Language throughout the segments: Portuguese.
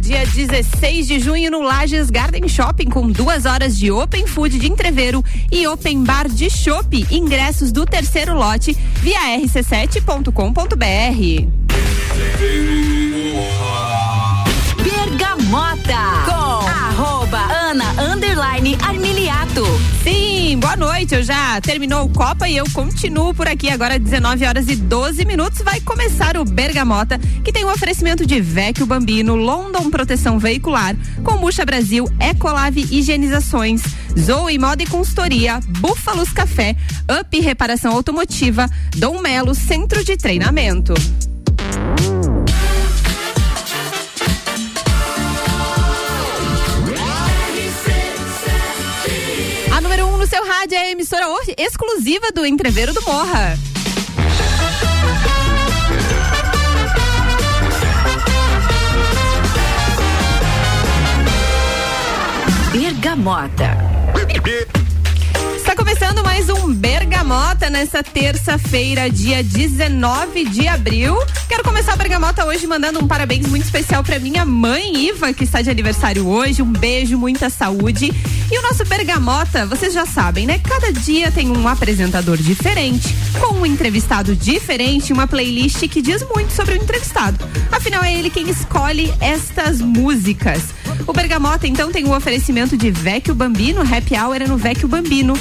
dia 16 de junho no Lages Garden Shopping com duas horas de Open Food de entreveiro e Open Bar de Chopp. Ingressos do terceiro lote via rc7.com.br. Bergamota com arroba Ana Underline boa noite. Eu já terminou o Copa e eu continuo por aqui agora 19 horas e 12 minutos. Vai começar o Bergamota, que tem o um oferecimento de Vecchio Bambino, London Proteção Veicular, Combucha Brasil, Ecolave Higienizações, Zoe Moda e Consultoria, Búfalos Café, Up Reparação Automotiva, Dom Melo Centro de Treinamento. Rádio é a emissora exclusiva do Entreveiro do Morra. Bergamota. Começando mais um Bergamota nessa terça-feira, dia 19 de abril. Quero começar a Bergamota hoje mandando um parabéns muito especial para minha mãe Iva, que está de aniversário hoje. Um beijo, muita saúde. E o nosso Bergamota, vocês já sabem, né? Cada dia tem um apresentador diferente, com um entrevistado diferente, uma playlist que diz muito sobre o entrevistado. Afinal, é ele quem escolhe estas músicas. O Bergamota, então, tem o um oferecimento de Vecchio Bambino, Happy Hour é no Vecchio Bambino.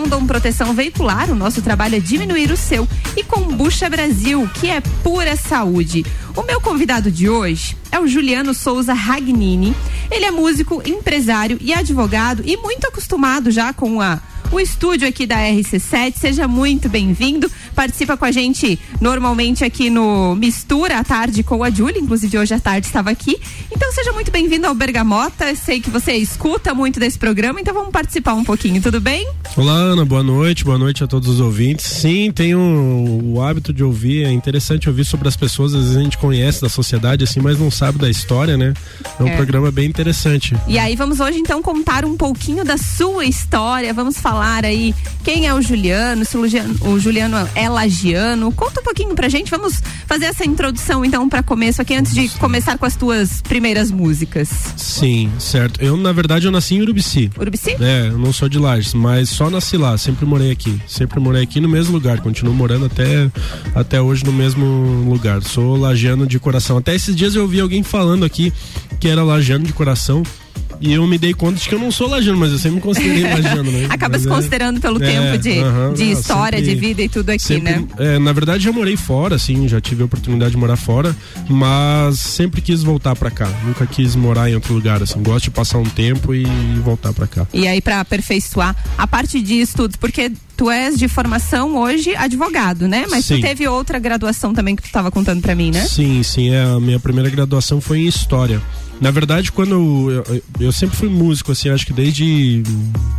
London Proteção Veicular, o nosso trabalho é diminuir o seu. E Combucha Brasil, que é pura saúde. O meu convidado de hoje é o Juliano Souza Ragnini. Ele é músico, empresário e advogado e muito acostumado já com a o estúdio aqui da RC7. Seja muito bem-vindo. Participa com a gente normalmente aqui no Mistura à tarde com a Júlia, inclusive hoje à tarde estava aqui. Então seja muito bem-vindo ao Bergamota. Sei que você escuta muito desse programa, então vamos participar um pouquinho, tudo bem? Olá, Ana, boa noite, boa noite a todos os ouvintes. Sim, tenho o hábito de ouvir, é interessante ouvir sobre as pessoas, às vezes a gente conhece da sociedade assim, mas não sabe da história, né? É um é. programa bem interessante. E aí vamos hoje então contar um pouquinho da sua história, vamos falar falar aí quem é o Juliano, se o Juliano, o Juliano é lagiano. Conta um pouquinho pra gente, vamos fazer essa introdução então para começo aqui, antes de começar com as tuas primeiras músicas. Sim, certo. Eu, na verdade, eu nasci em Urubici. Urubici? É, eu não sou de Lages, mas só nasci lá, sempre morei aqui. Sempre morei aqui no mesmo lugar, continuo morando até, até hoje no mesmo lugar. Sou lagiano de coração. Até esses dias eu ouvi alguém falando aqui que era lagiano de coração. E eu me dei conta de que eu não sou lajano, mas eu sempre me considerei lajano, né? Acaba mas se é, considerando pelo é, tempo de, uh -huh, de não, história, sempre, de vida e tudo aqui, sempre, né? É, na verdade, já morei fora, assim, já tive a oportunidade de morar fora, mas sempre quis voltar para cá. Nunca quis morar em outro lugar, assim. Gosto de passar um tempo e voltar para cá. E aí, para aperfeiçoar a parte de estudos, porque tu és de formação hoje advogado, né? Mas sim. tu teve outra graduação também que tu estava contando para mim, né? Sim, sim. É, a minha primeira graduação foi em História. Na verdade, quando eu, eu, eu, sempre fui músico, assim, acho que desde,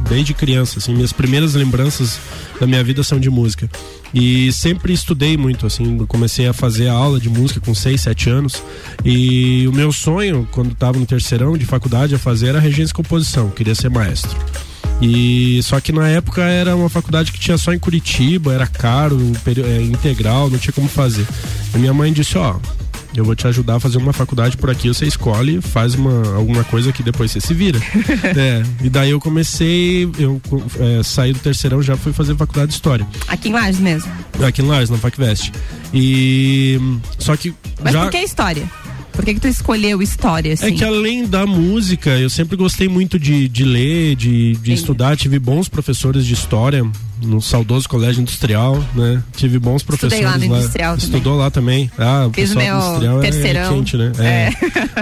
desde criança, assim, minhas primeiras lembranças da minha vida são de música. E sempre estudei muito, assim, comecei a fazer a aula de música com 6, 7 anos. E o meu sonho, quando estava no terceirão de faculdade, a fazer era regência e composição, queria ser maestro. E só que na época era uma faculdade que tinha só em Curitiba, era caro, é, integral, não tinha como fazer. E minha mãe disse, ó, eu vou te ajudar a fazer uma faculdade por aqui, você escolhe, faz uma, alguma coisa que depois você se vira. é, e daí eu comecei, eu é, saí do terceirão, já fui fazer faculdade de História. Aqui em Lages mesmo? Aqui em Lages, na FacVest. E. Só que. Mas já... por que História? Por que, que tu escolheu história, assim? É que além da música, eu sempre gostei muito de, de ler, de, de estudar. Tive bons professores de história no saudoso colégio industrial, né? Tive bons professores Estudei lá. No lá. industrial Estudou lá também. Ah, o Fiz pessoal meu industrial é terceirão. É, quente, né? É. é.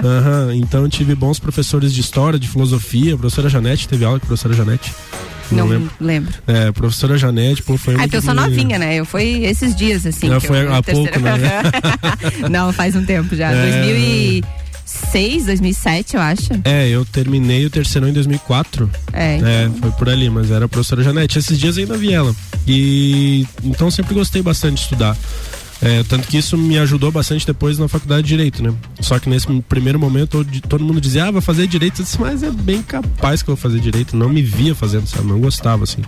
Uhum. Então tive bons professores de história, de filosofia. A professora Janete teve aula com a professora Janete. Não, não lembro. lembro. É, professora Janete, pô, foi Ah, eu sou novinha, né? Eu fui esses dias, assim. Já foi há pouco, né? não, faz um tempo já. É... 2000 e... 2006, 2007, eu acho. É, eu terminei o terceiro em 2004. É, então... é foi por ali, mas era a professora Janete. Esses dias ainda vi ela. E então sempre gostei bastante de estudar. É, tanto que isso me ajudou bastante depois na faculdade de Direito, né? Só que nesse primeiro momento todo mundo dizia, ah, vai fazer Direito. Eu disse, mas é bem capaz que eu vou fazer Direito. Não me via fazendo, sabe? Não gostava, assim.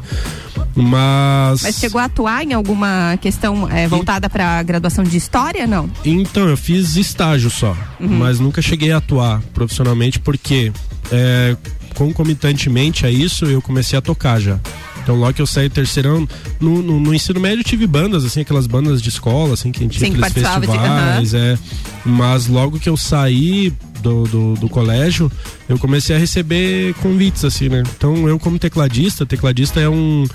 Mas... Mas chegou a atuar em alguma questão é, voltada para graduação de História, não? Então, eu fiz estágio só. Uhum. Mas nunca cheguei a atuar profissionalmente porque... É, concomitantemente a isso, eu comecei a tocar já. Então logo que eu saí terceirão, no, no, no, ensino médio eu tive bandas, assim, aquelas bandas de escola, assim, que a gente tinha Sim, aqueles festivais, de, uh -huh. é. Mas logo que eu saí do, do, do, colégio, eu comecei a receber convites, assim, né? Então eu como tecladista, tecladista é um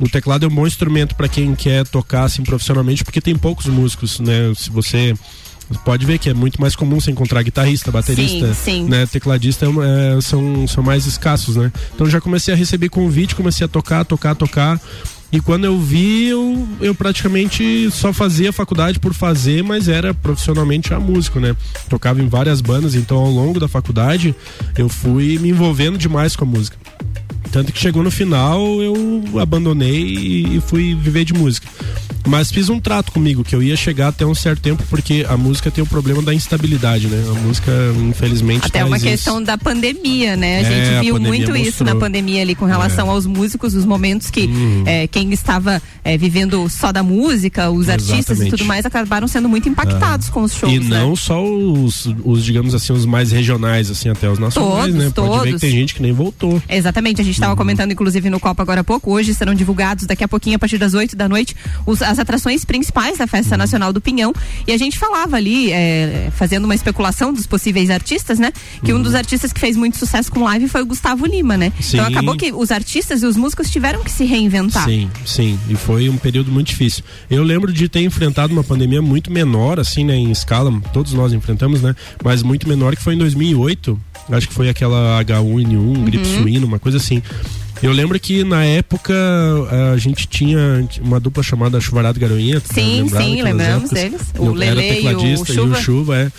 o teclado é um bom instrumento para quem quer tocar assim profissionalmente, porque tem poucos músicos, né? Se você pode ver que é muito mais comum você encontrar guitarrista, baterista, sim, sim. né, tecladista é, são, são mais escassos, né? Então já comecei a receber convite, comecei a tocar, tocar, tocar. E quando eu vi, eu, eu praticamente só fazia faculdade por fazer, mas era profissionalmente a músico, né? Tocava em várias bandas, então ao longo da faculdade eu fui me envolvendo demais com a música. Tanto que chegou no final, eu abandonei e fui viver de música. Mas fiz um trato comigo que eu ia chegar até um certo tempo porque a música tem o problema da instabilidade, né? A música, infelizmente, até uma questão isso. da pandemia, né? A é, gente viu muito mostrou. isso na pandemia ali com relação é. aos músicos, os momentos que uhum. é, quem estava é, vivendo só da música, os Exatamente. artistas e tudo mais acabaram sendo muito impactados com os shows. E não né? só os, os, digamos assim, os mais regionais, assim, até os nacionais, todos, né? Pode todos. ver que tem gente que nem voltou. Exatamente, a gente estava uhum. comentando, inclusive, no Copa agora há pouco. Hoje serão divulgados daqui a pouquinho, a partir das 8 da noite, os, as atrações principais da Festa uhum. Nacional do Pinhão. E a gente falava ali, é, fazendo uma especulação dos possíveis artistas, né? Que uhum. um dos artistas que fez muito sucesso com live foi o Gustavo Lima, né? Sim. Então acabou que os artistas e os músicos tiveram que se reinventar. Sim, sim. E foi um período muito difícil. Eu lembro de ter enfrentado uma pandemia muito menor, assim, né? Em escala, todos nós enfrentamos, né? Mas muito menor que foi em 2008. Acho que foi aquela H1N1, uhum. gripe suína, uma coisa assim. Eu lembro que na época a gente tinha uma dupla chamada Chuvarado Garoinha. Sim, sim, lembramos épocas. deles. O Lele e o Chuva. E o Chuva é.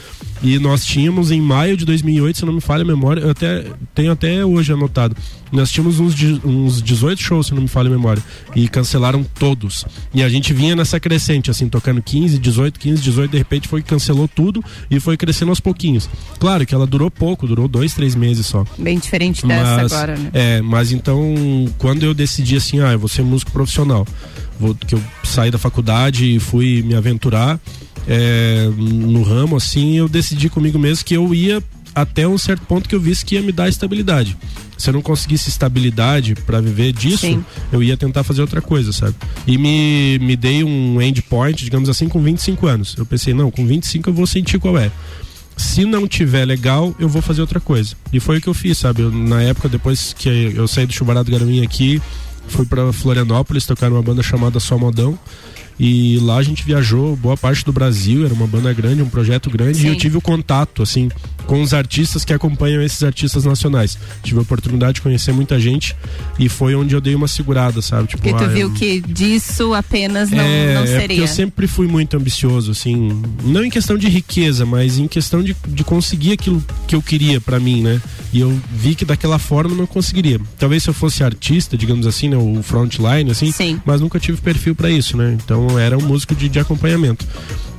E nós tínhamos em maio de 2008, se não me falha a memória, eu até tenho até hoje anotado. Nós tínhamos uns, uns 18 shows, se não me falha a memória, e cancelaram todos. E a gente vinha nessa crescente, assim, tocando 15, 18, 15, 18, de repente foi cancelou tudo e foi crescendo aos pouquinhos. Claro que ela durou pouco, durou dois, três meses só. Bem diferente dessa mas, agora, né? É, mas então, quando eu decidi assim, ah, eu vou ser músico profissional, vou, que eu saí da faculdade e fui me aventurar é, no ramo, assim, eu decidi comigo mesmo que eu ia até um certo ponto que eu visse que ia me dar estabilidade. Se eu não conseguisse estabilidade para viver disso, Sim. eu ia tentar fazer outra coisa, sabe? E me, me dei um endpoint, digamos assim, com 25 anos. Eu pensei, não, com 25 eu vou sentir qual é. Se não tiver legal, eu vou fazer outra coisa. E foi o que eu fiz, sabe? Eu, na época, depois que eu saí do Chubarado Garoinha aqui, fui para Florianópolis tocar numa banda chamada Só Modão. E lá a gente viajou boa parte do Brasil, era uma banda grande, um projeto grande, Sim. e eu tive o contato, assim, com os artistas que acompanham esses artistas nacionais. Tive a oportunidade de conhecer muita gente e foi onde eu dei uma segurada, sabe? Tipo, porque tu ah, viu eu... que disso apenas não, é, não seria. É eu sempre fui muito ambicioso, assim, não em questão de riqueza, mas em questão de, de conseguir aquilo que eu queria para mim, né? E eu vi que daquela forma eu não conseguiria. Talvez se eu fosse artista, digamos assim, né, o frontline, assim, Sim. mas nunca tive perfil para isso, né? Então era um músico de, de acompanhamento.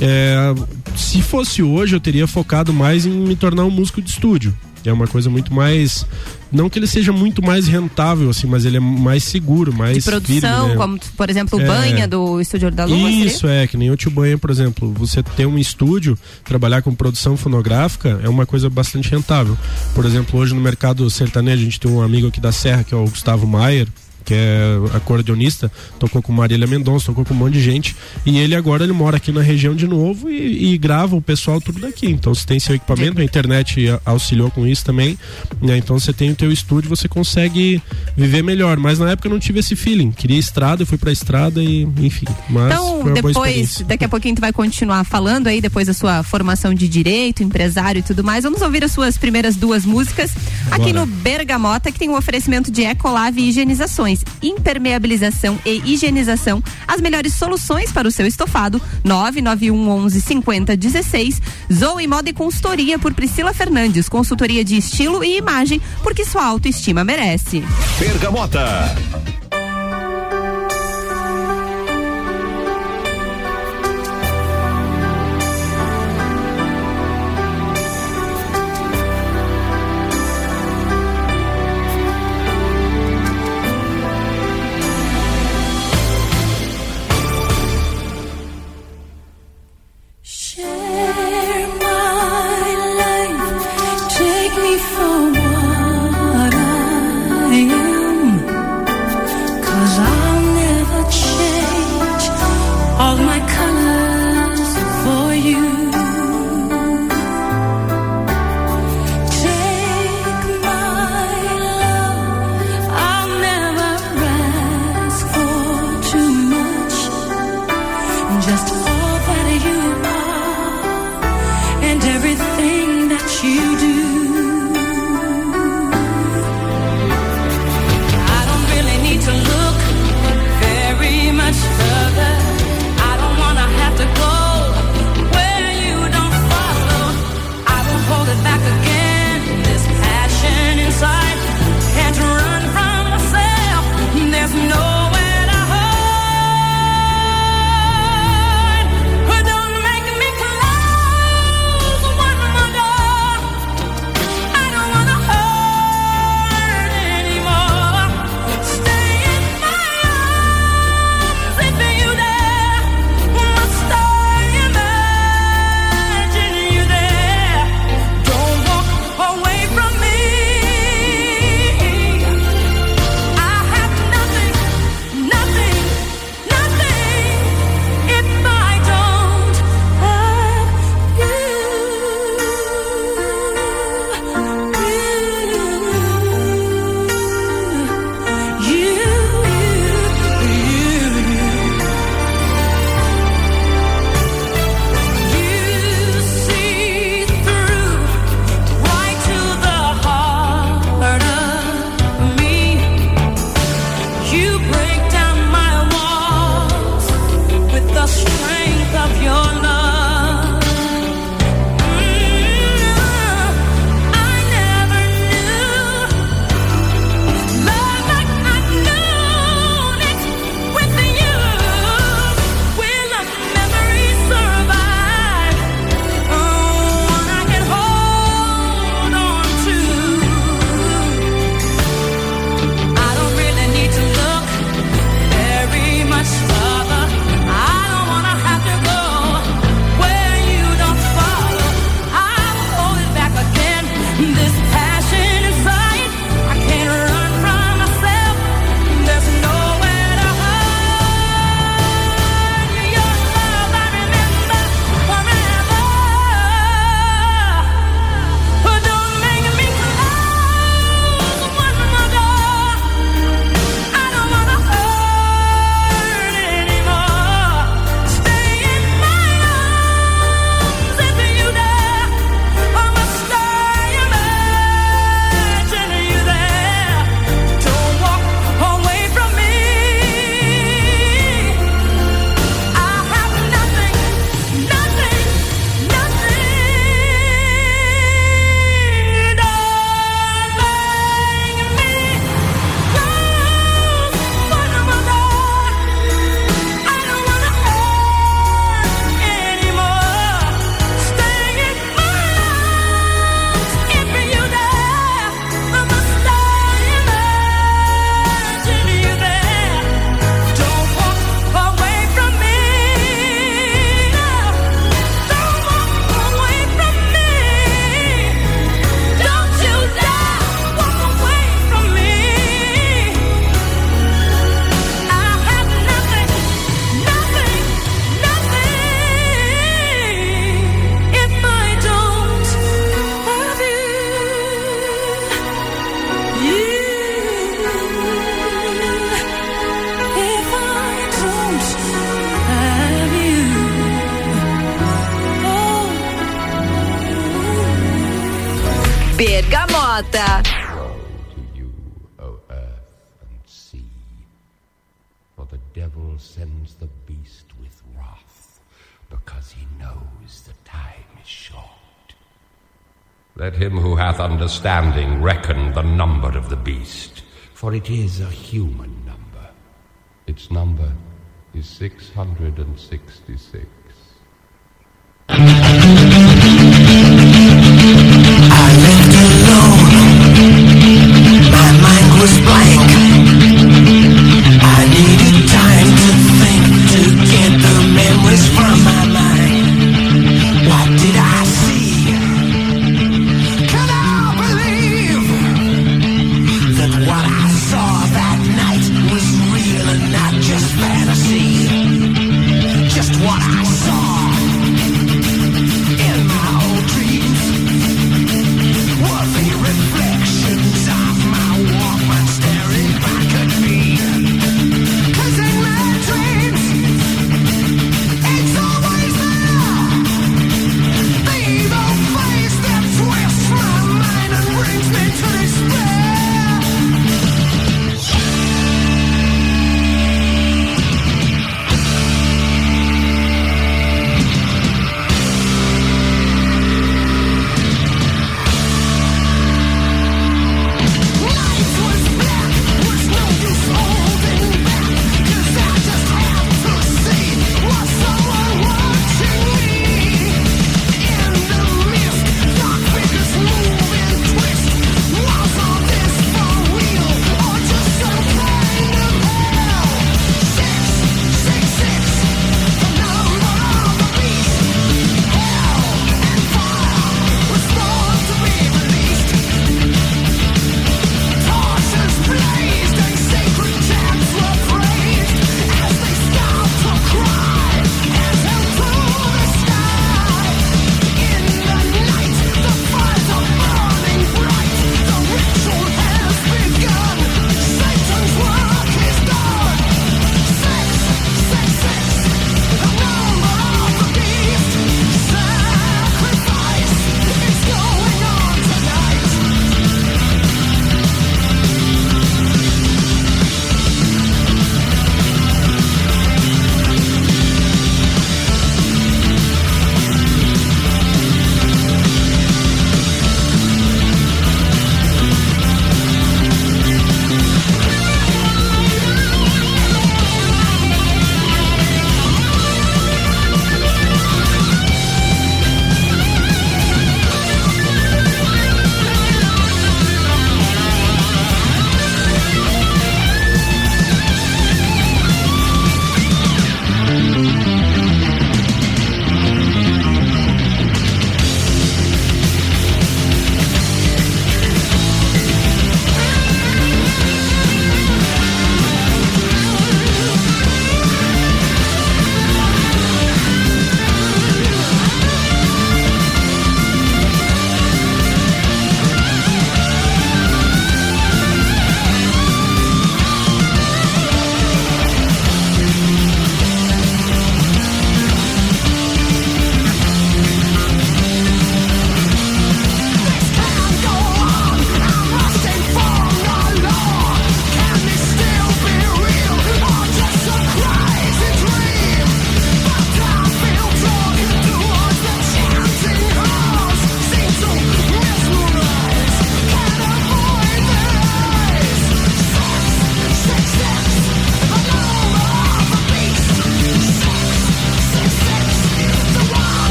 É, se fosse hoje, eu teria focado mais em me tornar um músico de estúdio. É uma coisa muito mais. Não que ele seja muito mais rentável, assim, mas ele é mais seguro, mais. De produção, firme, né? como, por exemplo, o é, Banha do Estúdio da Lua. Isso, seria? é, que nem o Tio Banha, por exemplo. Você ter um estúdio, trabalhar com produção fonográfica é uma coisa bastante rentável. Por exemplo, hoje no mercado sertanejo, a gente tem um amigo aqui da Serra, que é o Gustavo Maier que é acordeonista, tocou com Marília Mendonça, tocou com um monte de gente. E ele agora ele mora aqui na região de novo e, e grava o pessoal tudo daqui. Então você tem seu equipamento, a internet auxiliou com isso também. Né? Então você tem o teu estúdio, você consegue viver melhor. Mas na época eu não tive esse feeling. Queria estrada, eu fui pra estrada e enfim. então, depois, daqui a pouquinho tu vai continuar falando aí, depois da sua formação de direito, empresário e tudo mais. Vamos ouvir as suas primeiras duas músicas Bora. aqui no Bergamota, que tem um oferecimento de Ecolave e higienizações impermeabilização e higienização, as melhores soluções para o seu estofado. 991 11 50 16. Zoe Moda e Consultoria por Priscila Fernandes. Consultoria de estilo e imagem, porque sua autoestima merece. Bergamota. Bergamota. For the devil sends the beast with wrath, because he knows the time is short. Let him who hath understanding reckon the number of the beast, for it is a human number. Its number is 666. My mind was blank. I need.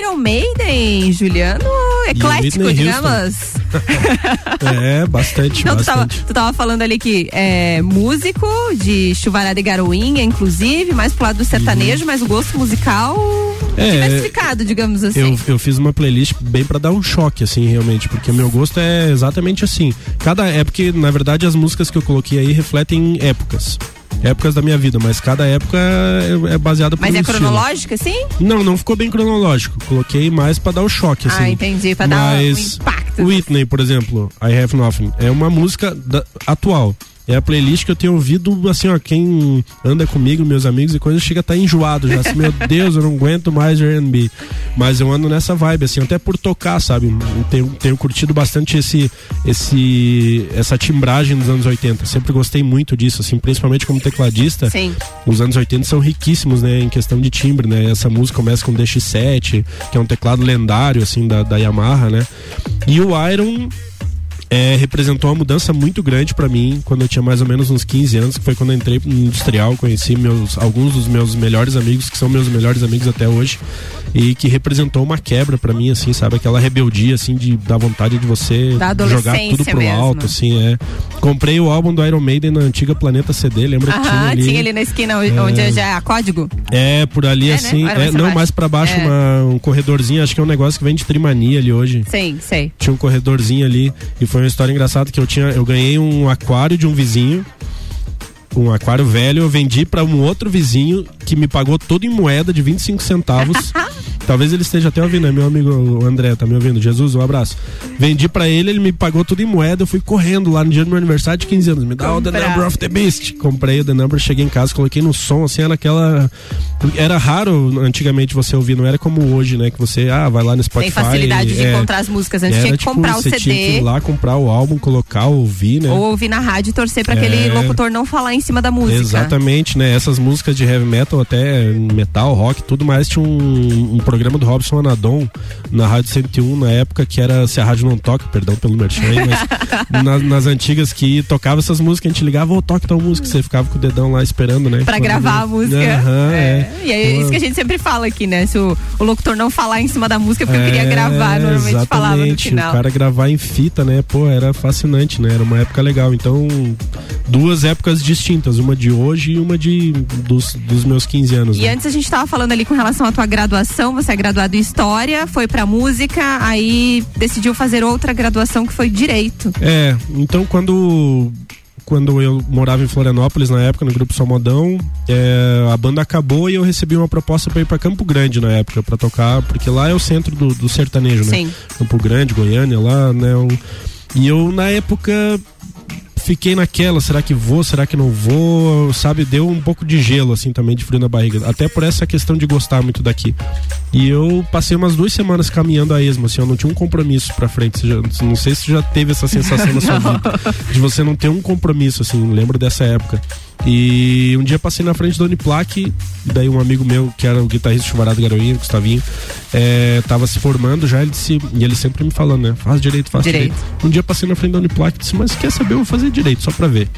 Iron Maiden, Juliano, eclético, Whitney digamos. É, bastante, Então, tu tava, bastante. tu tava falando ali que é músico de chuvarada e garoinha, inclusive, mais pro lado do sertanejo, mas o gosto musical Uhum. É, diversificado, digamos assim. Eu, eu fiz uma playlist bem pra dar um choque, assim, realmente, porque o meu gosto é exatamente assim. Cada época, na verdade, as músicas que eu coloquei aí refletem épocas. Épocas da minha vida, mas cada época é, é baseada por Mas um é estilo. cronológico, assim? Não, não ficou bem cronológico. Coloquei mais pra dar o choque, assim. Ah, entendi, pra dar um Mas impacto. Whitney, por exemplo, I Have Nothing, é uma música da- atual. É a playlist que eu tenho ouvido, assim, ó, quem anda comigo, meus amigos e coisas, chega a estar enjoado já. Assim, meu Deus, eu não aguento mais R&B. Mas eu ando nessa vibe, assim, até por tocar, sabe? Tenho, tenho curtido bastante esse, esse, essa timbragem dos anos 80. Sempre gostei muito disso, assim, principalmente como tecladista. Sim. Os anos 80 são riquíssimos, né, em questão de timbre, né? Essa música começa com DX7, que é um teclado lendário, assim, da, da Yamaha, né? E o Iron é, representou uma mudança muito grande pra mim quando eu tinha mais ou menos uns 15 anos, que foi quando eu entrei no industrial, conheci meus, alguns dos meus melhores amigos, que são meus melhores amigos até hoje, e que representou uma quebra pra mim, assim, sabe? Aquela rebeldia, assim, de da vontade de você jogar tudo pro mesmo. alto, assim, é. Comprei o álbum do Iron Maiden na antiga Planeta CD, lembra que tinha ali? tinha ali na esquina onde já é código. É, por ali É, né? assim. Mais é, não, baixo? mais pra baixo, É. uma- um corredorzinho. Acho que é um negócio que vem de Trimania ali hoje. Sim, sei. Tinha um corredorzinho ali. E foi uma história engraçada que eu tinha. Eu ganhei um aquário de um vizinho. Um aquário velho, eu vendi pra um outro vizinho que me pagou todo em moeda de 25 centavos. Talvez ele esteja até ouvindo, é meu amigo André, tá me ouvindo? Jesus, um abraço. Vendi pra ele, ele me pagou tudo em moeda. Eu fui correndo lá no dia do meu aniversário de 15 anos. Me dá o The Comprar. Number of the Beast. Comprei o The Number, cheguei em casa, coloquei no som, assim, era aquela. Era raro antigamente você ouvir, não era como hoje, né? Que você, ah, vai lá no Spotify. Tem facilidade de é, encontrar as músicas. Antes era, tinha que tipo, comprar o você tinha que ir CD lá comprar o álbum, colocar, ouvir, né? ou ouvir na rádio e torcer pra aquele É. locutor não falar em cima da música. Exatamente, né? Essas músicas de heavy metal, até metal, rock, tudo mais, tinha um, um programa do Robson Anadon na Rádio 101 na época que era Se a Rádio Não Toca, perdão pelo merchan aí, mas na- nas antigas que tocava essas músicas, a gente ligava, ô, toque tal música, você ficava com o dedão lá esperando, né? Pra Quando- gravar a música. Aham, é. E é isso que a gente sempre fala aqui, né? Se o, o locutor não falar em cima da música, é porque eu queria É, gravar, normalmente falava no exatamente. final. O cara gravar em fita, né? Pô, era fascinante, né? Era uma época legal. Então, duas épocas distintas, uma de hoje e uma de dos, dos meus 15 anos. E né? antes a gente tava falando ali com relação à tua graduação, você é graduado em História, foi pra música, aí decidiu fazer outra graduação que foi Direito. É, então quando quando eu morava em Florianópolis na época no grupo Somodão, é, a banda acabou e eu recebi uma proposta para ir para Campo Grande na época para tocar, porque lá é o centro do, do sertanejo, né? Sim. Campo Grande, Goiânia, lá, né? o- E eu na época fiquei naquela, será que vou, será que não vou, sabe? Deu um pouco de gelo, assim, também, de frio na barriga. Até por essa questão de gostar muito daqui. E eu passei umas duas semanas caminhando a esmo, assim, eu não tinha um compromisso pra frente. Já- não sei se você já teve essa sensação na sua vida. De você não ter um compromisso, assim, lembro dessa época. E um dia passei na frente do Uniplac, daí um amigo meu, que era o guitarrista chuvarado Garoinha, Gustavinho, é, tava se formando já, ele disse, e ele sempre me falando, né? Faz direito, faz Direito. direito. Um dia passei na frente da Uniplac e disse, mas quer saber, eu vou fazer direito, só pra ver.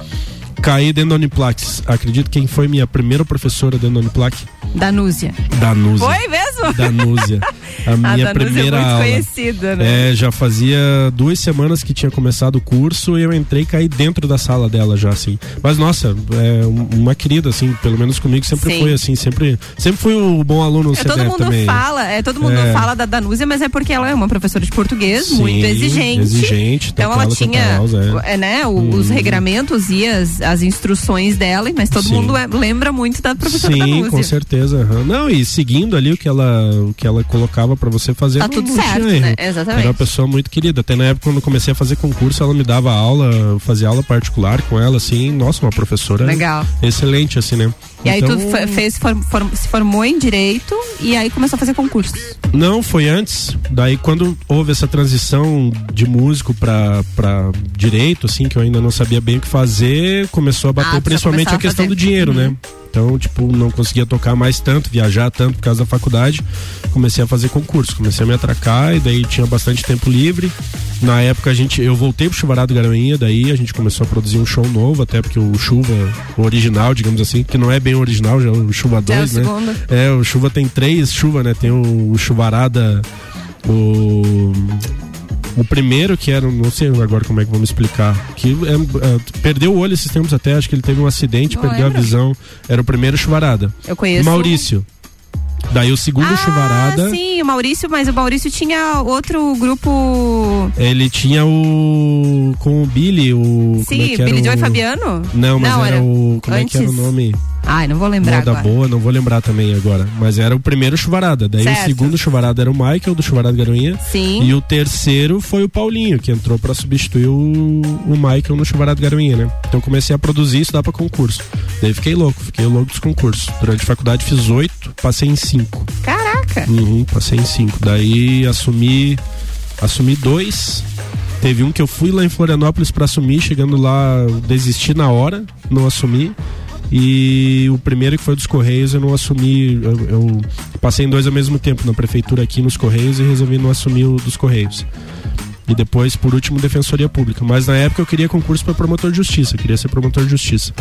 Caí dentro da Uniplac. Acredito quem foi minha primeira professora dentro da Uniplac? Danúzia. Danúzia. Foi mesmo? Danúzia. A A minha Danúzia primeira é muito aula. conhecida, né? É, já fazia duas semanas que tinha começado o curso e eu entrei e caí dentro da sala dela já, assim. Mas, nossa, é um- uma querida, assim, pelo menos comigo sempre Sim. foi assim, sempre, sempre fui o bom aluno no É, todo mundo também. fala, é, todo mundo É. fala da Danúzia, mas é porque ela é uma professora de português Sim, muito exigente. exigente, Então tanto ela quanto tinha a Elza, é. é, né, os regramentos e as, as instruções dela, mas todo Sim. mundo é- lembra muito da professora Sim, Danúzia. com certeza. Não, e seguindo ali o que ela, o que ela colocava pra você fazer, Tá não, tudo não certo, né? Exatamente. Era uma pessoa muito querida. Até na época, quando eu comecei a fazer concurso, ela me dava aula, fazia aula particular com ela, assim. Nossa, uma professora Legal. excelente, assim, né? E aí Então, tu fe- fez, form- form- se formou em direito e aí começou a fazer concursos. Não, foi antes. Daí quando houve essa transição de músico pra, pra direito, assim, que eu ainda não sabia bem o que fazer, começou a bater Ah, principalmente a questão a fazer. do dinheiro, Uhum. né? Então, tipo, não conseguia tocar mais tanto, viajar tanto por causa da faculdade. Comecei a fazer concurso, comecei a me atracar e daí tinha bastante tempo livre. Na época a gente, eu voltei pro Chuvarada Garanhuinha, daí a gente começou a produzir um show novo, até porque o Chuva, o original, digamos assim, que não é bem original, já é o Chuva Já é o 2, né? segundo. É, o Chuva tem três Chuva, né? Tem o, o Chuvarada, o o primeiro que era, não sei agora como é que vamos explicar, que é, é, perdeu o olho esses tempos até, acho que ele teve um acidente, Não perdeu lembro. a visão. Era o primeiro Chuvarada. Eu conheço. Maurício. Daí o segundo Ah, Chuvarada, sim, o Maurício, mas o Maurício tinha outro grupo. ele tinha o com o Billy, o é Sim, era Billy o... Joe e Fabiano? Não, mas era, o como é que era o antes. nome? Ai, não vou lembrar Moda agora. boa, não vou lembrar tambem agora. Mas era o primeiro chuvarada. Daí Certo. o segundo chuvarada era o Michael, do Chuvarada Garoinha. Sim. E o terceiro foi o Paulinho, que entrou pra substituir o, o Michael no Chuvarada Garoinha, né? Então eu comecei a produzir isso dá pra concurso. Daí fiquei louco, fiquei louco dos concursos. Durante a faculdade fiz oito, passei em cinco. Caraca. Uhum, passei em cinco. Daí assumi. Assumi dois. Teve um que eu fui lá em Florianópolis pra assumir, chegando lá, desisti na hora, não assumi. E o primeiro que foi dos Correios eu não assumi. Eu, eu passei em dois ao mesmo tempo, na prefeitura aqui nos Correios e resolvi não assumir o dos Correios. E depois, por último, Defensoria Pública. Mas na época eu queria concurso para promotor de justiça, queria ser promotor de justiça.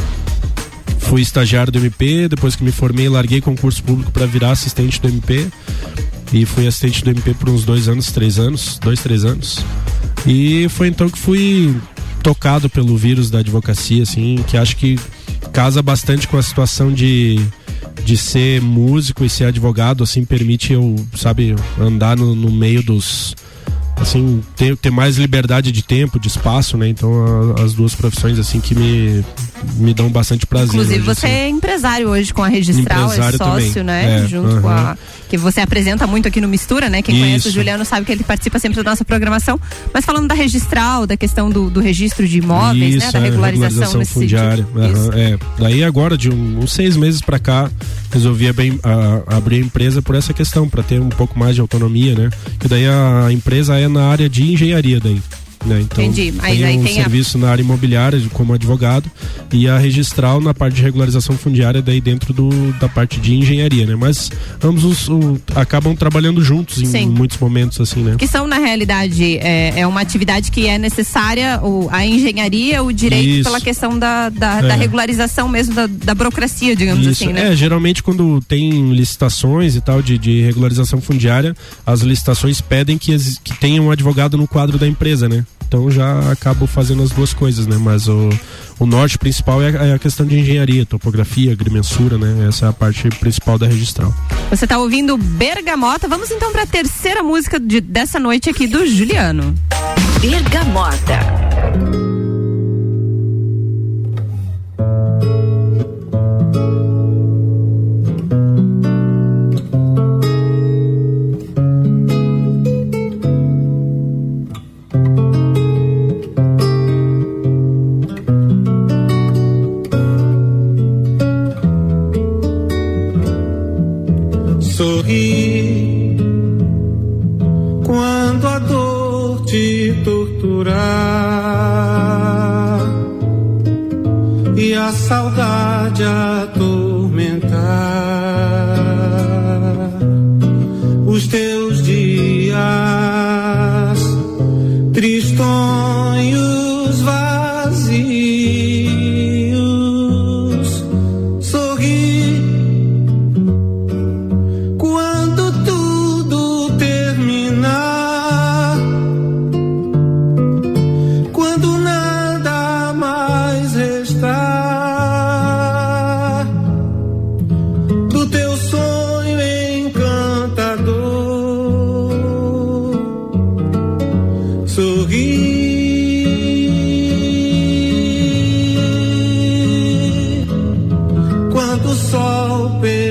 Fui estagiário do MP, depois que me formei, larguei concurso público para virar assistente do MP. E fui assistente do MP por uns dois anos, três anos, dois, três anos. E foi então que fui tocado pelo vírus da advocacia, assim, que acho que casa bastante com a situação de, de ser músico e ser advogado, assim, permite eu, sabe, andar no, no meio dos. Assim, ter, ter mais liberdade de tempo, de espaço, né? Então, a- as duas profissões, assim, que me, me dão bastante prazer. Inclusive, hoje, você assim. é empresário hoje com a Registral, é Empresário sócio, também. né? É, Junto com a. Que você apresenta muito aqui no Mistura, né? Quem conhece o Isso. Juliano sabe que ele participa sempre da nossa programação. Mas falando da Registral, da questão do, do registro de imóveis, né? Da é, regularização, nesse fundiária. Isso. é. Daí agora, de um- uns seis meses pra cá, resolvi abrir, a- abrir a empresa por essa questão, pra ter um pouco mais de autonomia, né? E daí a empresa é na área de engenharia daí. Né? Então, Entendi. Aí- tem aí um tem a- serviço na área imobiliária como advogado e a registral na parte de regularização fundiária daí dentro do, da parte de engenharia, né? Mas ambos os, o- acabam trabalhando juntos em Sim. muitos momentos assim, né? Que são, na realidade, é, é uma atividade que é necessária, o, a engenharia, o direito, Isso. pela questão da, da, É. da regularização mesmo, da, da burocracia, digamos Isso, assim, né? É, geralmente quando tem licitações e tal de, de regularização fundiária, as licitações pedem que, que tenha um advogado no quadro da empresa, né? Então já acabo fazendo as duas coisas, né? Mas o, o norte principal é a, é a questão de engenharia, topografia, agrimensura, né? Essa é a parte principal da registral. Você tá ouvindo Bergamota. Vamos então pra terceira música de- dessa noite aqui do Juliano. Bergamota. Quando a dor te torturar e a saudade atormentar o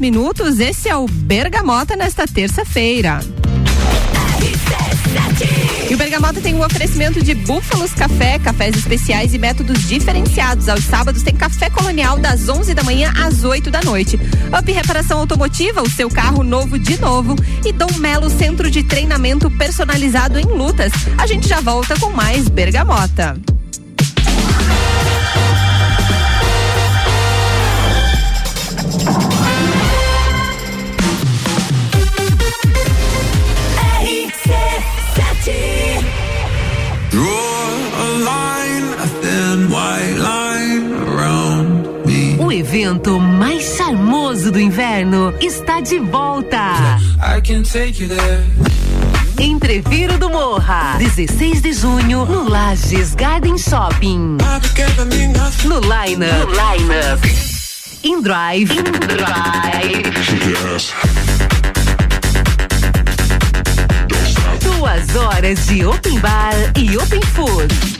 minutos. Esse é o Bergamota nesta terça-feira. E o Bergamota tem um oferecimento de Búfalos Café, cafés especiais e métodos diferenciados. Aos sábados tem café colonial das 11 da manhã às 8 da noite. Up Reparação Automotiva, o seu carro novo de novo. E Dom Melo Centro de Treinamento Personalizado em Lutas. A gente já volta com mais Bergamota. Evento mais charmoso do inverno está de volta. I can take you there. Entreviro do Morra, 16 de junho, no Lages Garden Shopping. No Lineup. No Lineup. In Drive. In Drive. Duas horas de Open Bar e Open Food.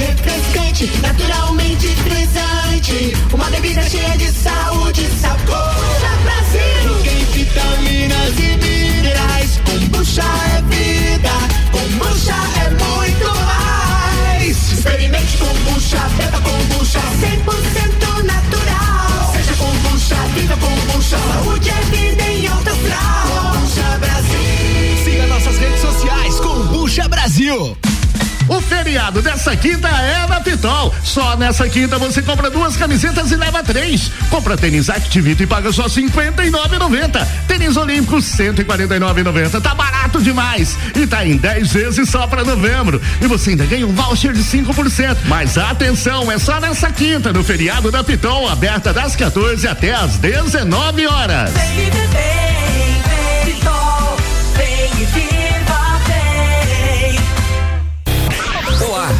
refrescante, naturalmente frisante. Uma bebida cheia de saúde e sabor. Kombucha Brasil. Tem vitaminas e minerais. Kombucha é vida. Kombucha é muito mais. Experimente kombucha, beba kombucha. 100% natural. Seja kombucha, viva kombucha. Saúde é vida em alta astral. Kombucha Brasil. Siga nossas redes sociais, Combucha Brasil. O feriado dessa quinta é na Pitol. Só nessa quinta você compra duas camisetas e leva três. Compra tênis Activity e paga só R$ 59,90. Tênis Olímpico R$ 149,90. Tá barato demais. E tá em 10 vezes só pra novembro. E você ainda ganha um voucher de 5%. Mas atenção, é só nessa quinta, no feriado da Pitol, aberta das 14 até às 19 horas. Olá,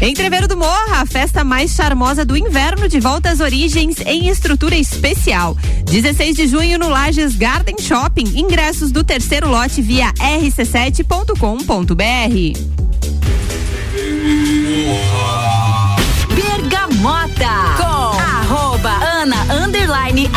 Entreveiro do Morra, a festa mais charmosa do inverno de volta às origens em estrutura especial. 16 de junho no Lages Garden Shopping. Ingressos do terceiro lote via rc7.com.br. Bergamota com arroba Ana Underline.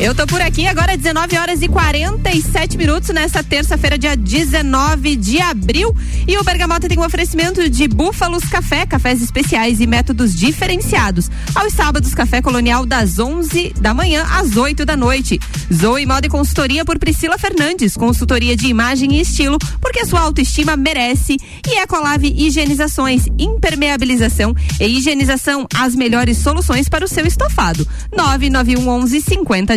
Eu tô por aqui agora 19 horas e 47 minutos nessa terça-feira, dia 19 de abril. E o Bergamota tem um oferecimento de Búfalos Café, cafés especiais e métodos diferenciados. Aos sábados, café colonial das 11 da manhã às 8 da noite. Zoe Moda e Consultoria por Priscila Fernandes, consultoria de imagem e estilo, porque sua autoestima merece. E Ecolave Higienizações, impermeabilização e higienização, as melhores soluções para o seu estofado. 991 11 50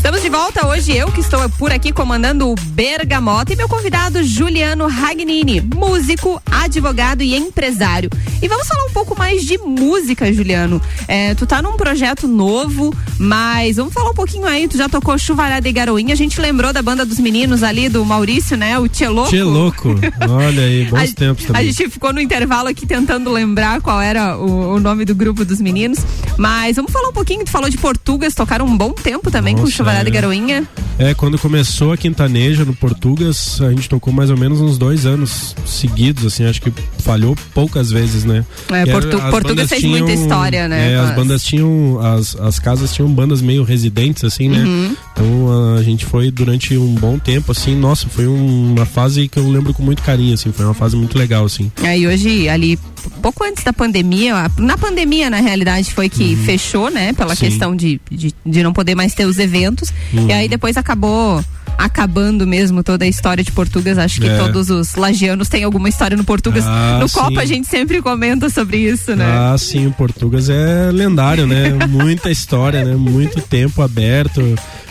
Estamos de volta hoje, eu que estou por aqui comandando o Bergamota e meu convidado Juliano Ragnini, músico, advogado e empresário. E vamos falar um pouco mais de música, Juliano. É, tu tá num projeto novo, mas vamos falar um pouquinho aí, tu já tocou Chuvarada e Garoinha, a gente lembrou da banda dos meninos ali, do Maurício, né, o. Tchê louco. Olha aí, bons A- tempos A também. gente ficou no intervalo aqui tentando lembrar qual era o, o nome do grupo dos meninos. Mas vamos falar um pouquinho. Tu falou de Portugas, tocaram um bom tempo também com Nossa, Chuvarada e é. Garoinha. É, quando começou a Quintaneja no Portugas, a gente tocou mais ou menos uns dois anos seguidos, assim, acho que falhou poucas vezes, né? É, Portu- bandas fez muita história, né, É, com as as- bandas tinham, as, as casas tinham bandas meio residentes, assim, né? Uhum. Então a gente foi durante um bom tempo, assim, nossa, foi um- uma fase que eu lembro com muito carinho, assim, foi uma fase muito legal, assim. Aí hoje, ali, pouco antes da pandemia, na pandemia, na realidade, foi que fechou, né? Pela Uhum. Sim. questão de, de, de não poder mais ter os eventos. Uhum. E aí depois acabou acabando mesmo toda a história de Portugas. Acho que É. todos os lagianos têm alguma história no Portugas. Ah, no sim. Copa a gente sempre comenta sobre isso, né? Ah, sim, o Portugas é lendário, né? Muita história, né? Muito tempo aberto.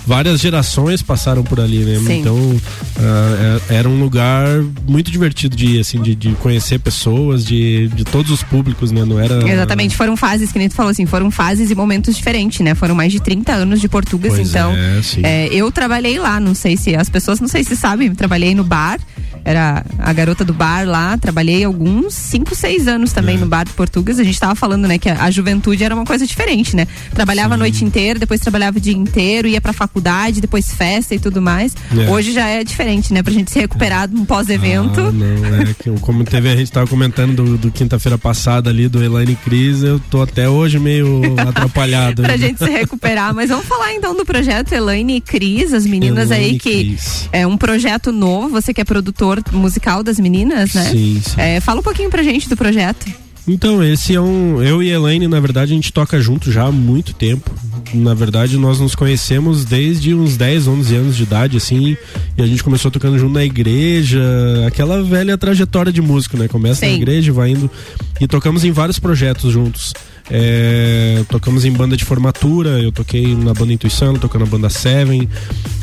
Várias gerações passaram por ali, né? Sim. Então, é- era um lugar muito divertido de ir, assim, de, de conhecer pessoas de, de todos os públicos, né? Não era. Exatamente, foram fases, que nem tu falou assim, foram fases e momentos diferentes, né? Foram mais de 30 anos de Portugas, Pois então. é, sim. é, eu trabalhei lá, não sei se as pessoas não sei se sabem, trabalhei no bar, era a garota do bar lá, trabalhei alguns 5, 6 anos também É. no bar de Portugas. A gente tava falando, né, que a, a juventude era uma coisa diferente, né? Trabalhava a noite inteira, depois trabalhava o dia inteiro, ia pra faculdade, depois festa e tudo mais. É. Hoje já é diferente, né? Pra gente se recuperar de um pós-evento. Ah, não, é que como teve, a gente tava comentando do, do quinta-feira passada ali do Elaine Cris, eu tô até hoje meio atrapalhado. pra né? gente se recuperar. Mas vamos falar então do projeto Elaine e Cris, as meninas aí Elaine que Cris. é um projeto novo, você que é produtor musical das meninas, né? Sim, sim. É, fala um pouquinho pra gente do projeto. Então, esse é um. Eu e a Elaine, na verdade, a gente toca junto já há muito tempo. Na verdade, nós nos conhecemos desde uns 10, 11 anos de idade, assim. E a gente começou tocando junto na igreja. Aquela velha trajetória de músico, né? Começa na Sim. igreja, vai indo. E tocamos em vários projetos juntos. É, tocamos em banda de formatura, eu toquei na banda Intuição, tocou na banda Seven.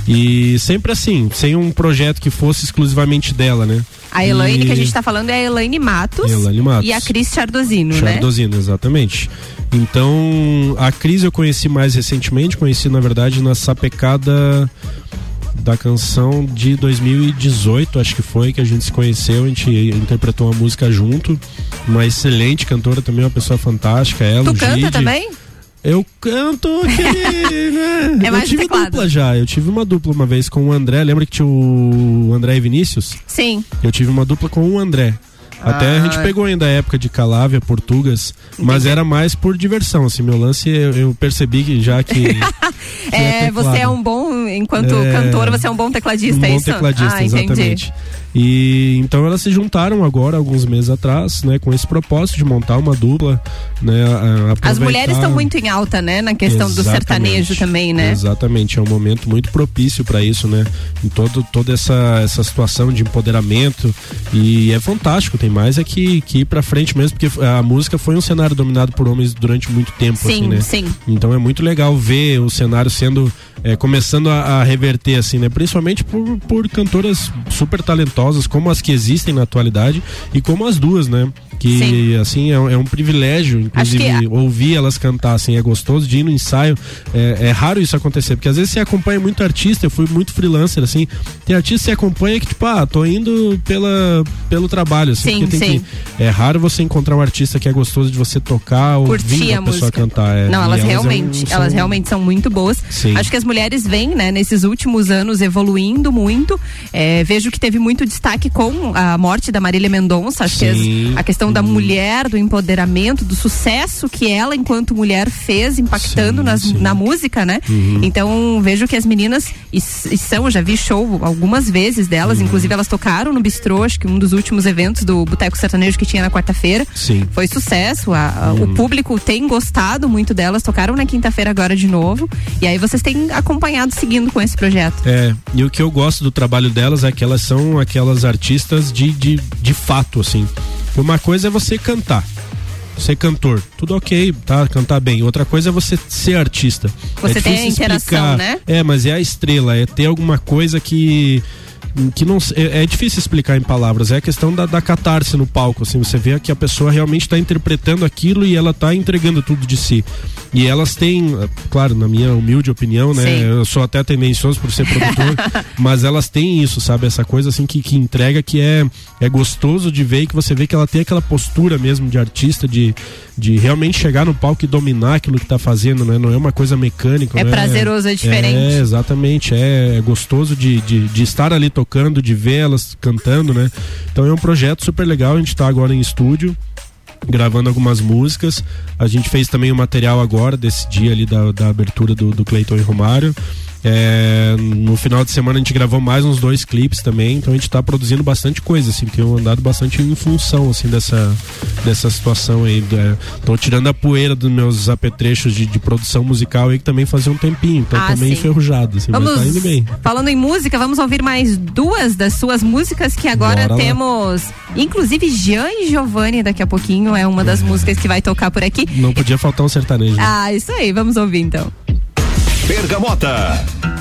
E sempre assim, sem um projeto que fosse exclusivamente dela, né? A Elaine E- que a gente tá falando é a Elaine Matos, Elaine Matos. e a Cris Chardozino, né? Chardozino, exatamente. Então, a Cris eu conheci mais recentemente, conheci na verdade na sapecada da canção de 2018, acho que foi, que a gente se conheceu, a gente interpretou uma música junto. Uma excelente cantora também, uma pessoa fantástica. Ela, Tu canta Gide. também? Eu canto aquele, né? É eu tive teclado. dupla já, eu tive uma dupla uma vez com o André, lembra que tinha o André e Vinícius? Sim. Eu tive uma dupla com o André. Até a Ah. gente pegou ainda a época de Calávia, Portugas, mas era mais por diversão, assim, meu lance eu, eu percebi que já que, que É, você é um bom enquanto É. cantor, você é um bom tecladista, um é bom isso? tecladista, ah, entendi. exatamente. E então elas se juntaram agora, alguns meses atrás, né, com esse propósito de montar uma dupla, né? As mulheres estão muito em alta, né? Na questão do sertanejo também, né? Exatamente, é um momento muito propício para isso, né? Em todo, toda essa, essa situação de empoderamento e é fantástico, tem mais é que, que ir para frente mesmo, porque a música foi um cenário dominado por homens durante muito tempo, Sim, assim, né? sim. Então é muito legal ver o cenário sendo é, começando a, a reverter, assim, né? Principalmente por, por cantoras super talentosas, como as que existem na atualidade e como as duas, né? Que, Sim. assim, é, um- é um privilégio, inclusive, que ouvir elas cantar, assim, é gostoso de ir no ensaio. É, é raro isso acontecer, porque às vezes você acompanha muito artista, eu fui muito freelancer, assim. Tem artista que você acompanha que, tipo, ah, tô indo pela, pelo trabalho, assim. Sim, porque sim. que- é raro você encontrar um artista que é gostoso de você tocar ou ouvindo a a pessoa cantar. é. Não, E elas é um- realmente, são- elas realmente são muito boas. Sim. Acho que as mulheres vêm, né, nesses últimos anos evoluindo muito. É, vejo que teve muito destaque com a morte da Marília Mendonça. Acho que Sim. as- a questão Uhum. da mulher, do empoderamento, do sucesso que ela, enquanto mulher, fez impactando Sim, nas- na música, né? Uhum. Então vejo que as meninas e, e são, já vi show algumas vezes delas, Uhum. inclusive elas tocaram no Bistrô, acho que um dos últimos eventos do Boteco Sertanejo que tinha na quarta-feira. Sim. Foi sucesso, a- a- Uhum. o público tem gostado muito delas, tocaram na quinta-feira agora de novo. E aí vocês têm acompanhado, seguindo com esse projeto. É, e o que eu gosto do trabalho delas é que elas são aquelas artistas de, de, de fato, assim. Uma coisa é você cantar. Ser cantor, tudo ok, tá? Cantar bem. Outra coisa é você ser artista. Você é tem a interação, explicar. né? É, mas é a estrela, é ter alguma coisa que que não é, é difícil explicar em palavras é a questão da, da catarse no palco assim você vê que a pessoa realmente está interpretando aquilo e ela está entregando tudo de si e elas têm claro na minha humilde opinião né Sim. eu sou até tendencioso por ser produtor mas elas têm isso sabe essa coisa assim que, que entrega que é é gostoso de ver e que você vê que ela tem aquela postura mesmo de artista de de realmente chegar no palco e dominar aquilo que está fazendo né não é uma coisa mecânica É não prazeroso, é diferente. é, exatamente. É, é gostoso de, de, de estar ali tocando, de ver elas cantando, né? Então é um projeto super legal. A gente tá agora em estúdio. Gravando algumas músicas. A gente fez também o material agora, desse dia ali da, da abertura do, do Cleiton e Romário. É, no final de semana a gente gravou mais uns dois clipes também, então a gente tá produzindo bastante coisa, assim, tem andado bastante em função, assim, dessa, dessa situação aí. É, tô tirando a poeira dos meus apetrechos de, de produção musical aí, que também fazia um tempinho, então Ah, sim. enferrujado, assim, Vamos, mas tá indo bem. falando em música, vamos ouvir mais duas das suas músicas que agora Bora lá. temos, inclusive Jean e Giovanni daqui a pouquinho é uma das músicas que vai tocar por aqui. Não podia faltar um sertanejo. né? Ah, isso aí, vamos ouvir então. Bergamota.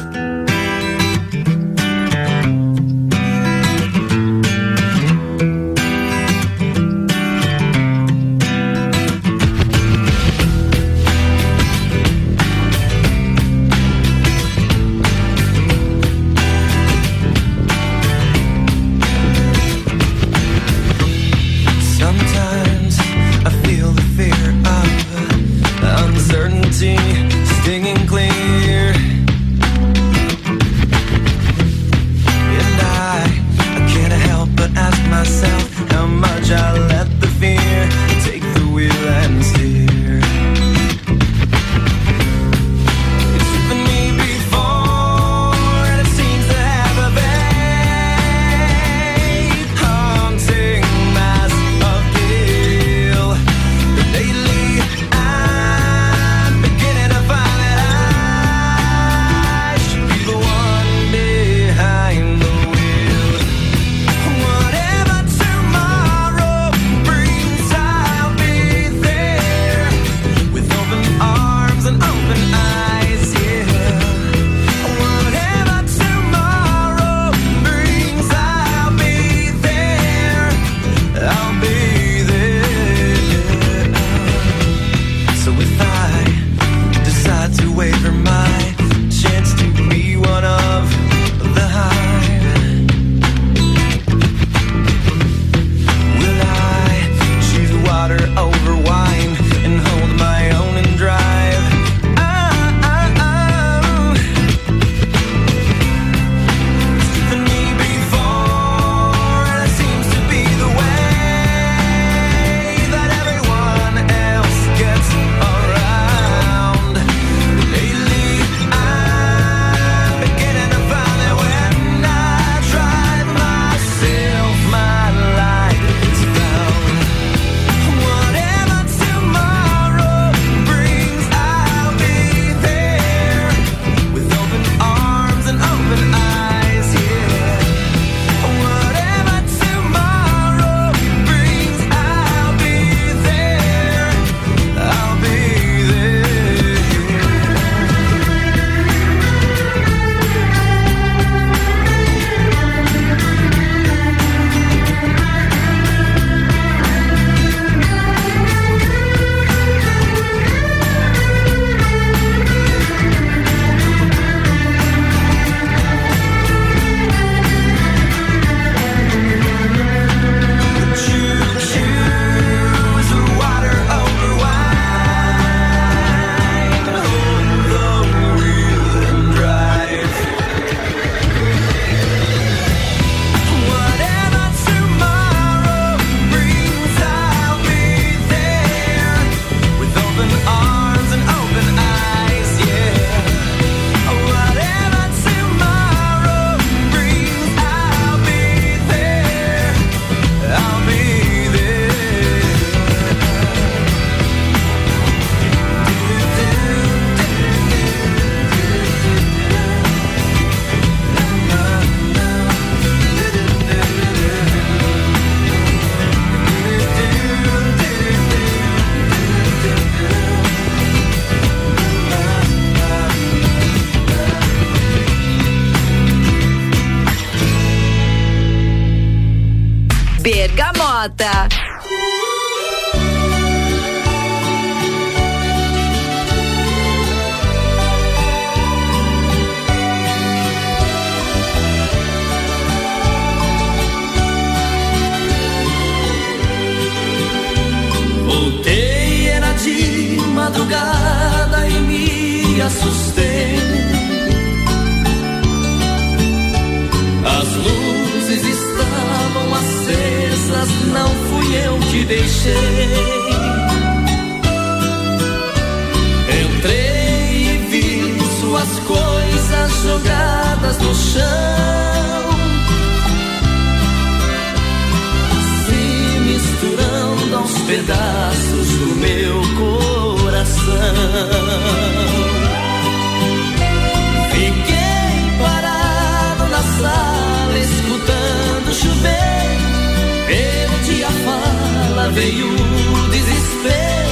Veio o desespero.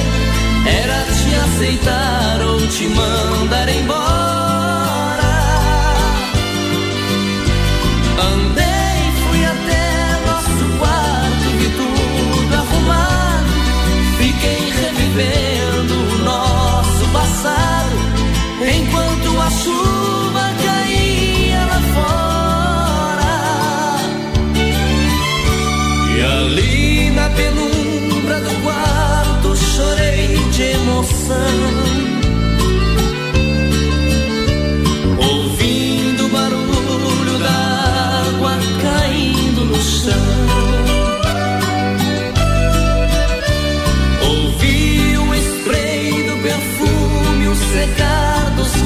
Era te aceitar ou te mandar embora.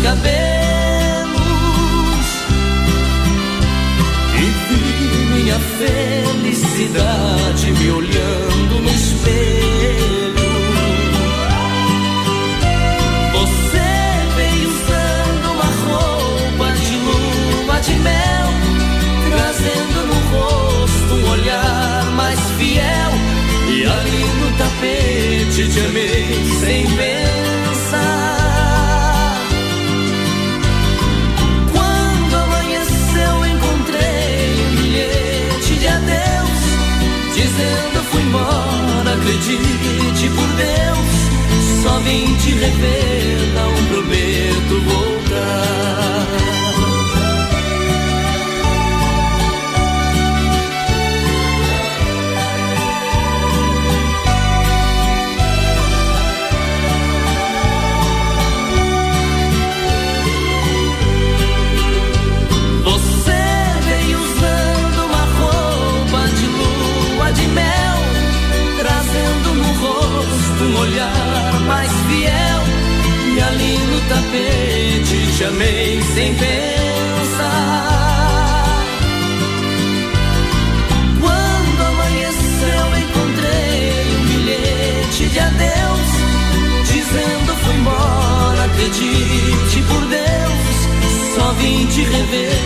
Cabelos. E vi minha felicidade me olhando no espelho. Vim te rever, não prometo voltar. Olhar mais fiel. E ali no tapete te amei sem pensar. Quando amanheceu, encontrei um bilhete de adeus, dizendo fui embora, acredite por Deus, só vim te rever.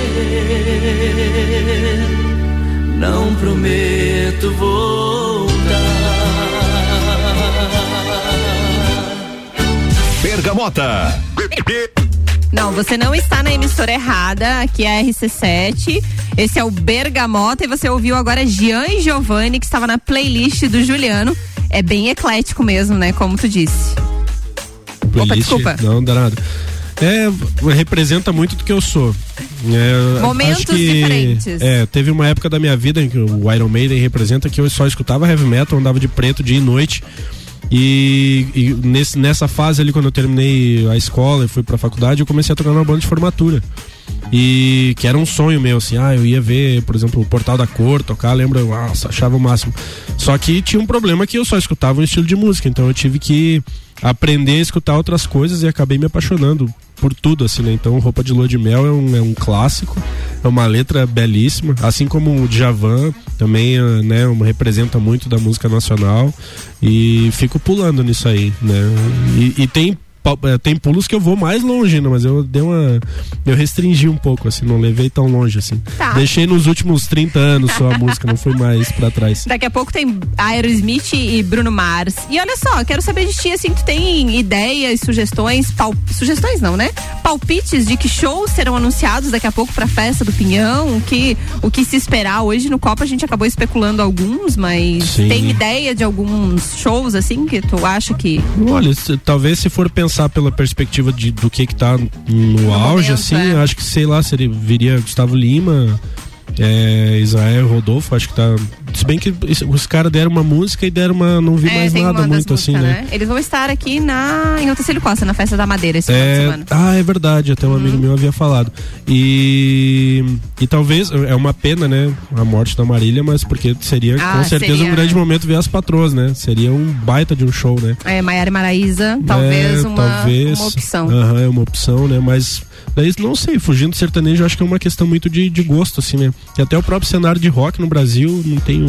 Não prometo voltar. Bergamota. Não, você não está na emissora errada. Aqui é a RC7. Esse é o Bergamota e você ouviu agora Gian e Giovanni, que estava na playlist do Juliano. É bem eclético mesmo, né? Como tu disse. Opa, desculpa. Não, danado. É, representa muito do que eu sou. É, Momentos acho que, diferentes. É, teve uma época da minha vida em que o Iron Maiden representa que eu só escutava heavy metal, andava de preto dia e noite. E, e nesse, nessa fase ali, quando eu terminei a escola e fui pra faculdade, eu comecei a tocar numa banda de formatura. E que era um sonho meu, assim, ah, eu ia ver, por exemplo, o Portal da Cor tocar, lembra? Nossa, achava o máximo. Só que tinha um problema que eu só escutava um estilo de música, então eu tive que aprender a escutar outras coisas e acabei me apaixonando por tudo, assim, né? Então, Roupa de Lua de Mel é um, é um clássico, é uma letra belíssima, assim como o Djavan também, eh, né, representa muito da música nacional e fico pulando nisso aí, né? E, e tem tem pulos que eu vou mais longe, né? Mas eu dei uma. Eu restringi um pouco, assim, não levei tão longe, assim. Tá. Deixei nos últimos 30 anos só a música, não fui mais pra trás. Daqui a pouco tem Aerosmith e Bruno Mars. E olha só, quero saber de ti, assim, tu tem ideias, sugestões, pal... sugestões não, né? Palpites de que shows serão anunciados daqui a pouco pra festa do Pinhão, o que, o que se esperar hoje no Copa, a gente acabou especulando alguns, mas Sim. tem ideia de alguns shows, assim, que tu acha que... Olha, se- talvez se for pensar pela perspectiva de, do que que tá no, auge, momento, assim, é. acho que, sei lá, seria, viria Gustavo Lima, é, Israel Rodolfo, acho que tá. Se bem que os caras deram uma música e deram uma. Não vi É, mais nada muito assim, músicas, né? Eles vão estar aqui na, em Otacílio Costa, na Festa da Madeira esse final de É, semana. ah, é verdade, até um amigo meu havia falado. E, e talvez, é uma pena, né, a morte da Marília, mas porque seria Ah, com certeza seria. um grande momento ver as patroas, né? Seria um baita de um show, né? É, Maiara e Maraíza, talvez, É, uma, talvez, uma opção. Aham, é uma opção, né? Mas daí não sei, fugindo do sertanejo, acho que é uma questão muito de, de gosto, assim, né? E até o próprio cenário de rock no Brasil não tenho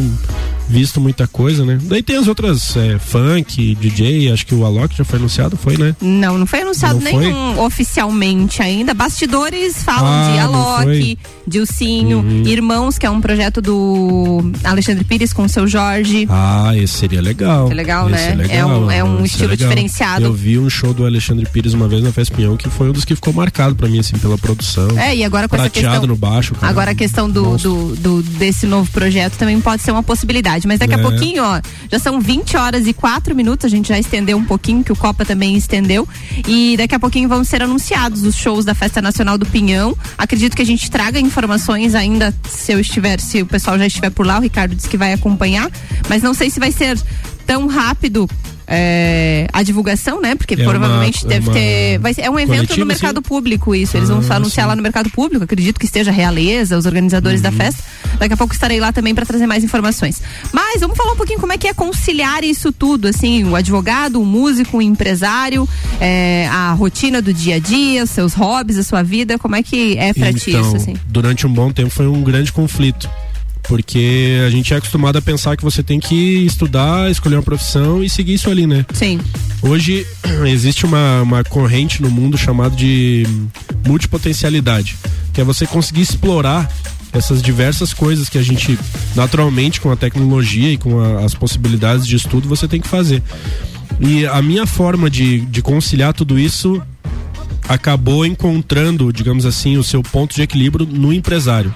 visto muita coisa, né? Daí tem as outras é, funk, DJ, acho que o Alok já foi anunciado, foi, né? Não, não foi anunciado Não foi? nenhum oficialmente ainda. Bastidores falam Ah, de Alok, foi? Dilcinho, Uhum. Irmãos, que é um projeto do Alexandre Pires com o seu Jorge. Ah, esse seria legal. É legal, Esse né? É, legal, É um- é um estilo legal. diferenciado. Eu vi um show do Alexandre Pires uma vez na Festa Pinhão, que foi um dos que ficou marcado pra mim, assim, pela produção. É, e agora com essa questão. no baixo. cara. Agora a questão do, do, do- desse novo projeto também pode ser uma possibilidade. Mas daqui a É. pouquinho, ó, já são 20 horas e 4 minutos, a gente já estendeu um pouquinho, que o Copa também estendeu. E daqui a pouquinho vão ser anunciados os shows da Festa Nacional do Pinhão. Acredito que a gente traga informações ainda, se eu estiver, se o pessoal já estiver por lá, o Ricardo disse que vai acompanhar. Mas não sei se vai ser tão rápido. É, a divulgação, né? Porque É provavelmente é deve uma ter. Vai é um evento no mercado assim? público, isso. Eles vão Ah, anunciar sim. lá no mercado público. Acredito que esteja a Realeza, os organizadores Uhum. da festa. Daqui a pouco estarei lá também para trazer mais informações. Mas vamos falar um pouquinho como é que é conciliar isso tudo, assim, o advogado, o músico, o empresário, é, a rotina do dia a dia, os seus hobbies, a sua vida. Como é que é pra ti Então, isso, assim? durante um bom tempo foi um grande conflito. Porque a gente é acostumado a pensar que você tem que estudar, escolher uma profissão e seguir isso ali, né? Sim. Hoje existe uma, uma corrente no mundo chamada de multipotencialidade, que é você conseguir explorar essas diversas coisas que a gente naturalmente com a tecnologia e com a- as possibilidades de estudo você tem que fazer. E a minha forma de, de conciliar tudo isso acabou encontrando, digamos assim, o seu ponto de equilíbrio no empresário.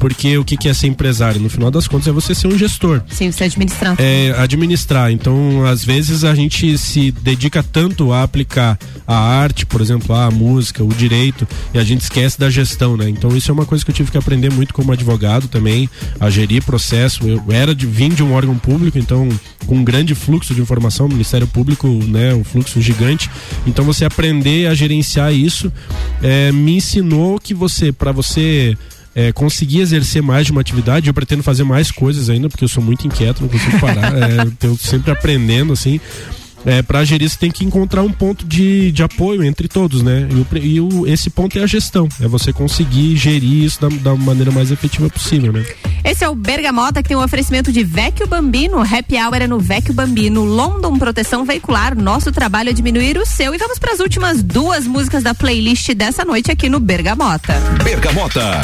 Porque o que que é ser empresário? No final das contas é você ser um gestor Sim, você administrar. é, administrar. Então, às vezes a gente se dedica tanto a aplicar a arte, por exemplo, a música, o direito, e a gente esquece da gestão, né? Então, isso é uma coisa que eu tive que aprender muito como advogado também, a gerir processo. Eu era de vim de um órgão público, então com um grande fluxo de informação, o Ministério Público, né, um fluxo gigante. Então, você aprender a gerenciar isso é, me ensinou que você, para você é, conseguir exercer mais de uma atividade, eu pretendo fazer mais coisas ainda, porque eu sou muito inquieto, não consigo parar, é, eu sempre aprendendo, assim. É, para gerir, você tem que encontrar um ponto de, de apoio entre todos, né? E, o e o- esse ponto é a gestão, é você conseguir gerir isso da, da maneira mais efetiva possível, né? Esse é o Bergamota que tem um oferecimento de Vecchio Bambino. Happy Hour é no Vecchio Bambino. London Proteção Veicular. Nosso trabalho é diminuir o seu. E vamos para as últimas duas músicas da playlist dessa noite aqui no Bergamota. Bergamota.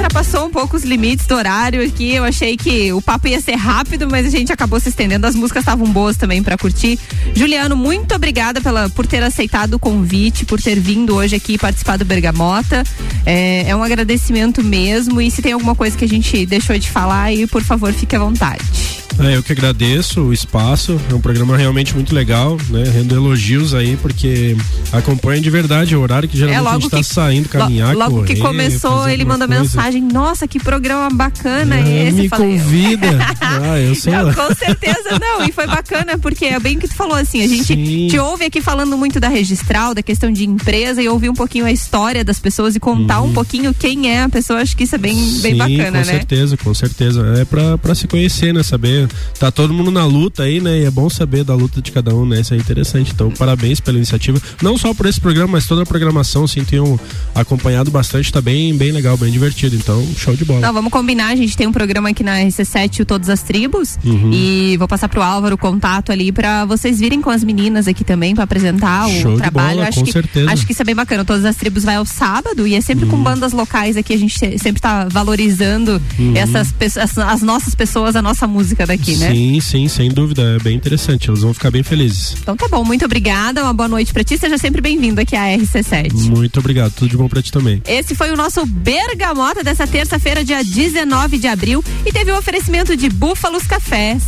Ultrapassou um pouco os limites do horário aqui. Eu achei que o papo ia ser rápido, mas a gente acabou se estendendo. As músicas estavam boas também pra curtir. Juliano, muito obrigada pela, por ter aceitado o convite, por ter vindo hoje aqui participar do Bergamota. É, é um agradecimento mesmo. E se tem alguma coisa que a gente deixou de falar, aí, por favor, fique à vontade. É, eu que agradeço o espaço, é um programa realmente muito legal, né? Rendo elogios aí, porque acompanha de verdade o horário que geralmente a gente tá saindo, caminhar, É, lo- Logo correr, que começou, ele mandou coisa. mensagem: Nossa, que programa bacana Ah, esse. me falei, convida. ah, eu sei Não, com certeza não. E foi bacana, porque é bem o que tu falou assim. A gente Sim. te ouve aqui falando muito da registral, da questão de empresa, e ouvir um pouquinho a história das pessoas e contar um pouquinho quem é a pessoa. Acho que isso é bem, bem Sim, bacana, com né? certeza, com certeza. É pra, pra se conhecer, né? Saber. Tá todo mundo na luta aí, né? E é bom saber da luta de cada um, né? Isso é interessante. Então, parabéns pela iniciativa. Não só por esse programa, mas toda a programação, assim, tenho acompanhado bastante. Tá bem, bem legal, bem divertido. Então, show de bola. Não, vamos combinar, a gente tem um programa aqui na RC7, o Todas as Tribos, Uhum. e vou passar pro Álvaro o contato ali pra vocês virem com as meninas aqui também pra apresentar o Show de trabalho. bola, acho com que, certeza. Acho que isso é bem bacana. Todas as Tribos vai ao sábado e é sempre Uhum. com bandas locais aqui, a gente se- sempre tá valorizando Uhum. essas pessoas, as, as nossas pessoas, a nossa música daqui, né? Sim, sim, sem dúvida. É bem interessante. Elas vão ficar bem felizes. Então tá bom, muito obrigada, uma boa noite pra ti, seja sempre bem-vindo aqui à RC7. Muito obrigado. Tudo de bom pra ti também. Esse foi o nosso Bergamota dessa terça-feira, dia 19 de abril, e teve o oferecimento de Búfalos Cafés.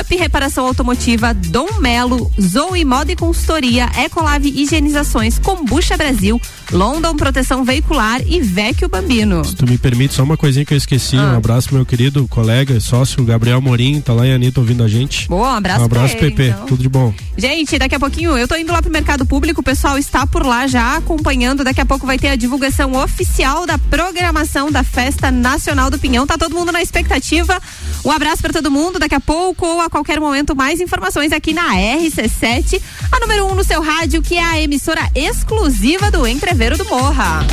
Up Reparação Automotiva, Dom Melo, Zoe Moda e Consultoria, Ecolave Higienizações, Combucha Brasil, London Proteção Veicular e Vecchio Bambino. Se tu me permite, só uma coisinha que eu esqueci. Ah. Um abraço meu querido colega e sócio Gabriel Morim, tá lá em Anitta ouvindo a gente. Boa, um abraço Um abraço, ele, PP. então. Tudo de bom. Gente, daqui a pouquinho eu tô indo lá pro mercado público, o pessoal está por lá já acompanhando. Daqui a pouco vai ter a divulgação oficial da programação da Festa Nacional do Pinhão. Tá todo mundo na expectativa. Um abraço para todo mundo. Daqui a pouco ou a qualquer momento, mais informações aqui na RC7, a número 1 um no seu rádio, que é a emissora exclusiva do Chaveiro do Morra.